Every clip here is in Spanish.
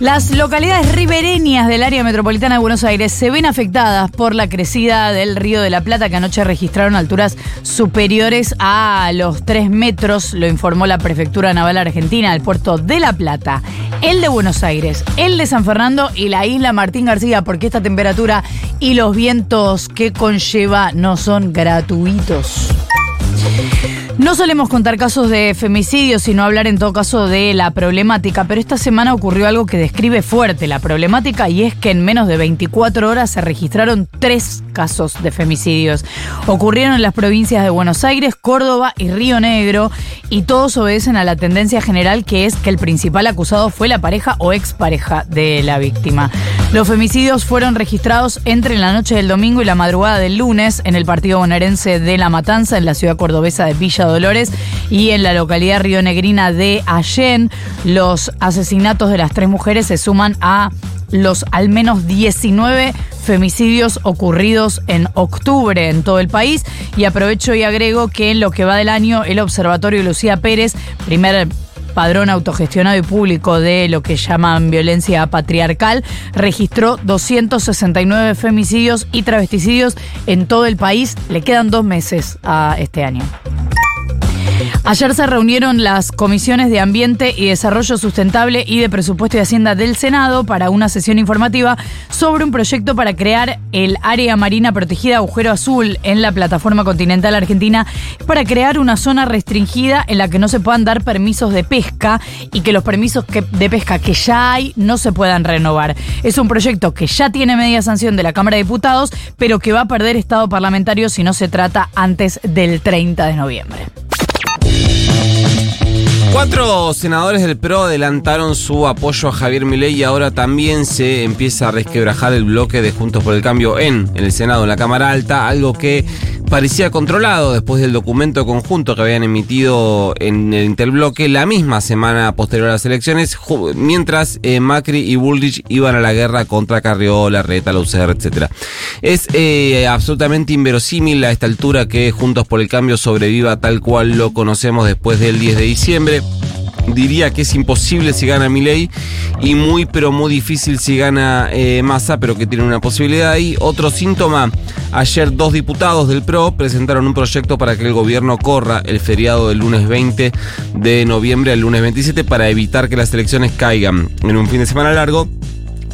Las localidades ribereñas del área metropolitana de Buenos Aires se ven afectadas por la crecida del río de la Plata, que anoche registraron alturas superiores a los 3 metros, lo informó la Prefectura Naval Argentina, el puerto de La Plata, el de Buenos Aires, el de San Fernando y la isla Martín García, porque esta temperatura y los vientos que conlleva no son gratuitos. No solemos contar casos de femicidios, sino hablar en todo caso de la problemática, pero esta semana ocurrió algo que describe fuerte la problemática y es que en menos de 24 horas se registraron tres casos de femicidios. Ocurrieron en las provincias de Buenos Aires, Córdoba y Río Negro y todos obedecen a la tendencia general que es que el principal acusado fue la pareja o expareja de la víctima. Los femicidios fueron registrados entre la noche del domingo y la madrugada del lunes en el partido bonaerense de La Matanza, en la ciudad cordobesa de Villa Dolores y en la localidad rionegrina de Allén. Los asesinatos de las tres mujeres se suman a los al menos 19 femicidios ocurridos en octubre en todo el país. Y aprovecho y agrego que en lo que va del año, el Observatorio Lucía Pérez, primer padrón autogestionado y público de lo que llaman violencia patriarcal, registró 269 femicidios y travesticidios en todo el país. Le quedan dos meses a este año. Ayer se reunieron las comisiones de Ambiente y Desarrollo Sustentable y de Presupuesto y Hacienda del Senado para una sesión informativa sobre un proyecto para crear el área marina protegida Agujero Azul en la plataforma continental argentina para crear una zona restringida en la que no se puedan dar permisos de pesca y que los permisos de pesca que ya hay no se puedan renovar. Es un proyecto que ya tiene media sanción de la Cámara de Diputados, pero que va a perder estado parlamentario si no se trata antes del 30 de noviembre. Cuatro senadores del PRO adelantaron su apoyo a Javier Milei y ahora también se empieza a resquebrajar el bloque de Juntos por el Cambio en, en el Senado, en la Cámara Alta, algo que parecía controlado después del documento conjunto que habían emitido en el interbloque la misma semana posterior a las elecciones, mientras eh, Macri y Bullrich iban a la guerra contra Carriola, Reta, Lucer, etc. Es eh, absolutamente inverosímil a esta altura que Juntos por el Cambio sobreviva tal cual lo conocemos después del 10 de diciembre diría que es imposible si gana Milei y muy pero muy difícil si gana eh, Massa, pero que tiene una posibilidad ahí. Otro síntoma, ayer dos diputados del PRO presentaron un proyecto para que el gobierno corra el feriado del lunes 20 de noviembre al lunes 27 para evitar que las elecciones caigan en un fin de semana largo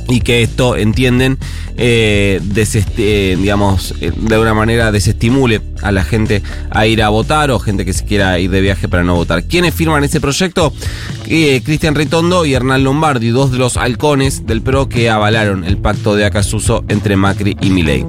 y que esto, entienden, eh, eh, digamos, eh, de alguna manera desestimule a la gente a ir a votar o gente que se quiera ir de viaje para no votar. ¿Quiénes firman este proyecto? Cristian Ritondo y Hernán Lombardi, dos de los halcones del PRO que avalaron el pacto de Acasuso entre Macri y Milei.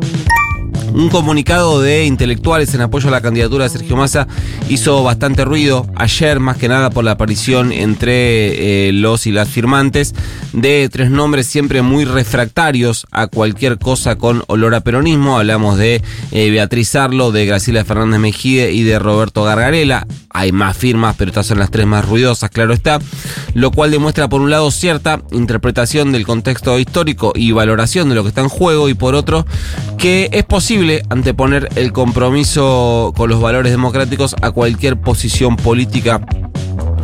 Un comunicado de intelectuales en apoyo a la candidatura de Sergio Massa hizo bastante ruido ayer, más que nada por la aparición entre eh, los y las firmantes de tres nombres siempre muy refractarios a cualquier cosa con olor a peronismo. Hablamos de eh, Beatriz Arlo, de Graciela Fernández Mejide y de Roberto Gargarela. Hay más firmas, pero estas son las tres más ruidosas, claro está. Lo cual demuestra, por un lado, cierta interpretación del contexto histórico y valoración de lo que está en juego, y por otro, que es posible anteponer el compromiso con los valores democráticos a cualquier posición política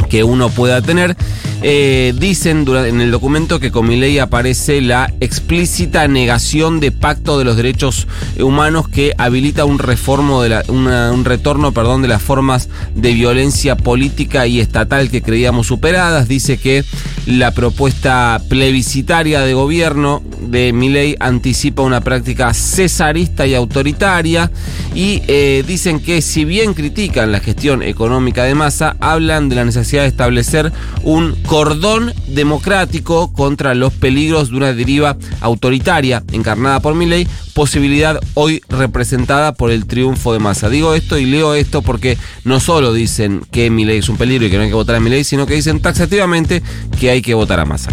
que uno pueda tener. Eh, dicen en el documento que con mi ley aparece la explícita negación de pacto de los derechos humanos que habilita un reformo de un retorno perdón, de las formas de violencia política y estatal que creíamos superadas. Dice que la propuesta plebiscitaria de gobierno de ley anticipa una práctica cesarista y autoritaria y eh, dicen que si bien critican la gestión económica de masa, hablan de la necesidad de establecer un cordón democrático contra los peligros de una deriva autoritaria encarnada por Milley, posibilidad hoy representada por el triunfo de Massa. Digo esto y leo esto porque no solo dicen que Milley es un peligro y que no hay que votar a Milley, sino que dicen taxativamente que hay que votar a Massa.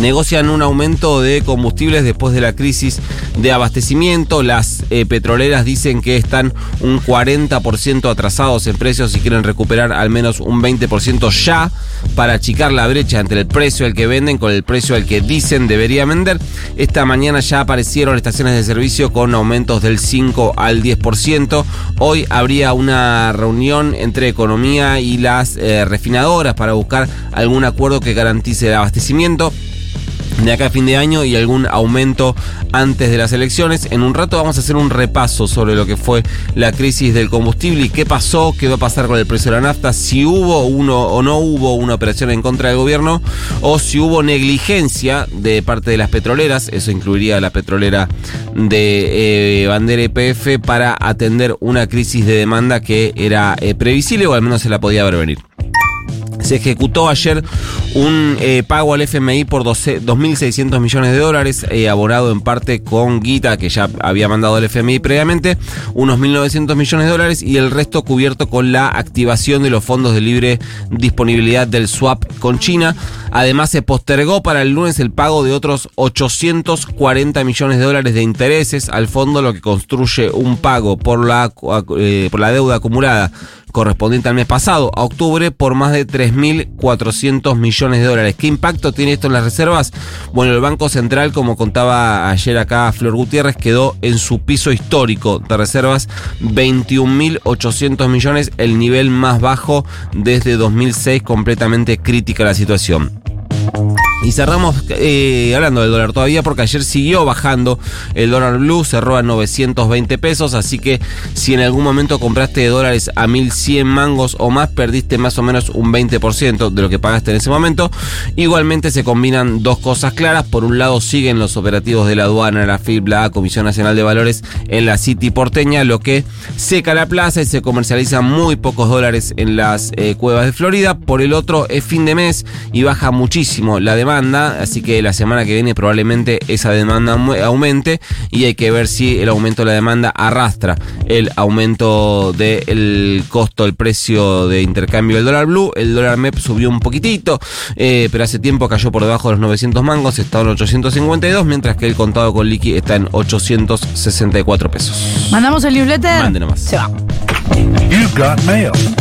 Negocian un aumento de combustibles después de la crisis de abastecimiento. Las eh, petroleras dicen que están un 40% atrasados en precios y quieren recuperar al menos un 20% ya para achicar la brecha entre el precio al que venden con el precio al que dicen debería vender. Esta mañana ya aparecieron estaciones de servicio con aumentos del 5 al 10%. Hoy habría una reunión entre economía y las eh, refinadoras para buscar algún acuerdo que garantice el abastecimiento de acá a fin de año y algún aumento antes de las elecciones. En un rato vamos a hacer un repaso sobre lo que fue la crisis del combustible y qué pasó, qué va a pasar con el precio de la nafta, si hubo uno o no hubo una operación en contra del gobierno o si hubo negligencia de parte de las petroleras, eso incluiría la petrolera de eh, bandera EPF para atender una crisis de demanda que era eh, previsible o al menos se la podía ver venir. Se ejecutó ayer un eh, pago al FMI por 2.600 millones de dólares, eh, abonado en parte con guita que ya había mandado el FMI previamente, unos 1.900 millones de dólares y el resto cubierto con la activación de los fondos de libre disponibilidad del swap con China. Además se postergó para el lunes el pago de otros 840 millones de dólares de intereses al fondo, lo que construye un pago por la, eh, por la deuda acumulada correspondiente al mes pasado, a octubre, por más de 3.400 millones de dólares. ¿Qué impacto tiene esto en las reservas? Bueno, el Banco Central, como contaba ayer acá Flor Gutiérrez, quedó en su piso histórico de reservas, 21.800 millones, el nivel más bajo desde 2006, completamente crítica la situación. Y cerramos eh, hablando del dólar todavía porque ayer siguió bajando el dólar blue, cerró a 920 pesos, así que si en algún momento compraste dólares a 1100 mangos o más, perdiste más o menos un 20% de lo que pagaste en ese momento. Igualmente se combinan dos cosas claras, por un lado siguen los operativos de la aduana, la FIB, la Comisión Nacional de Valores en la City porteña, lo que seca la plaza y se comercializan muy pocos dólares en las eh, cuevas de Florida. Por el otro es fin de mes y baja muchísimo la demanda así que la semana que viene probablemente esa demanda aumente y hay que ver si el aumento de la demanda arrastra el aumento del costo, el precio de intercambio del dólar blue. El dólar MEP subió un poquitito, eh, pero hace tiempo cayó por debajo de los 900 mangos, está en 852, mientras que el contado con liqui está en 864 pesos. ¿Mandamos el newsletter? Mande nomás. Se va. You've got mail.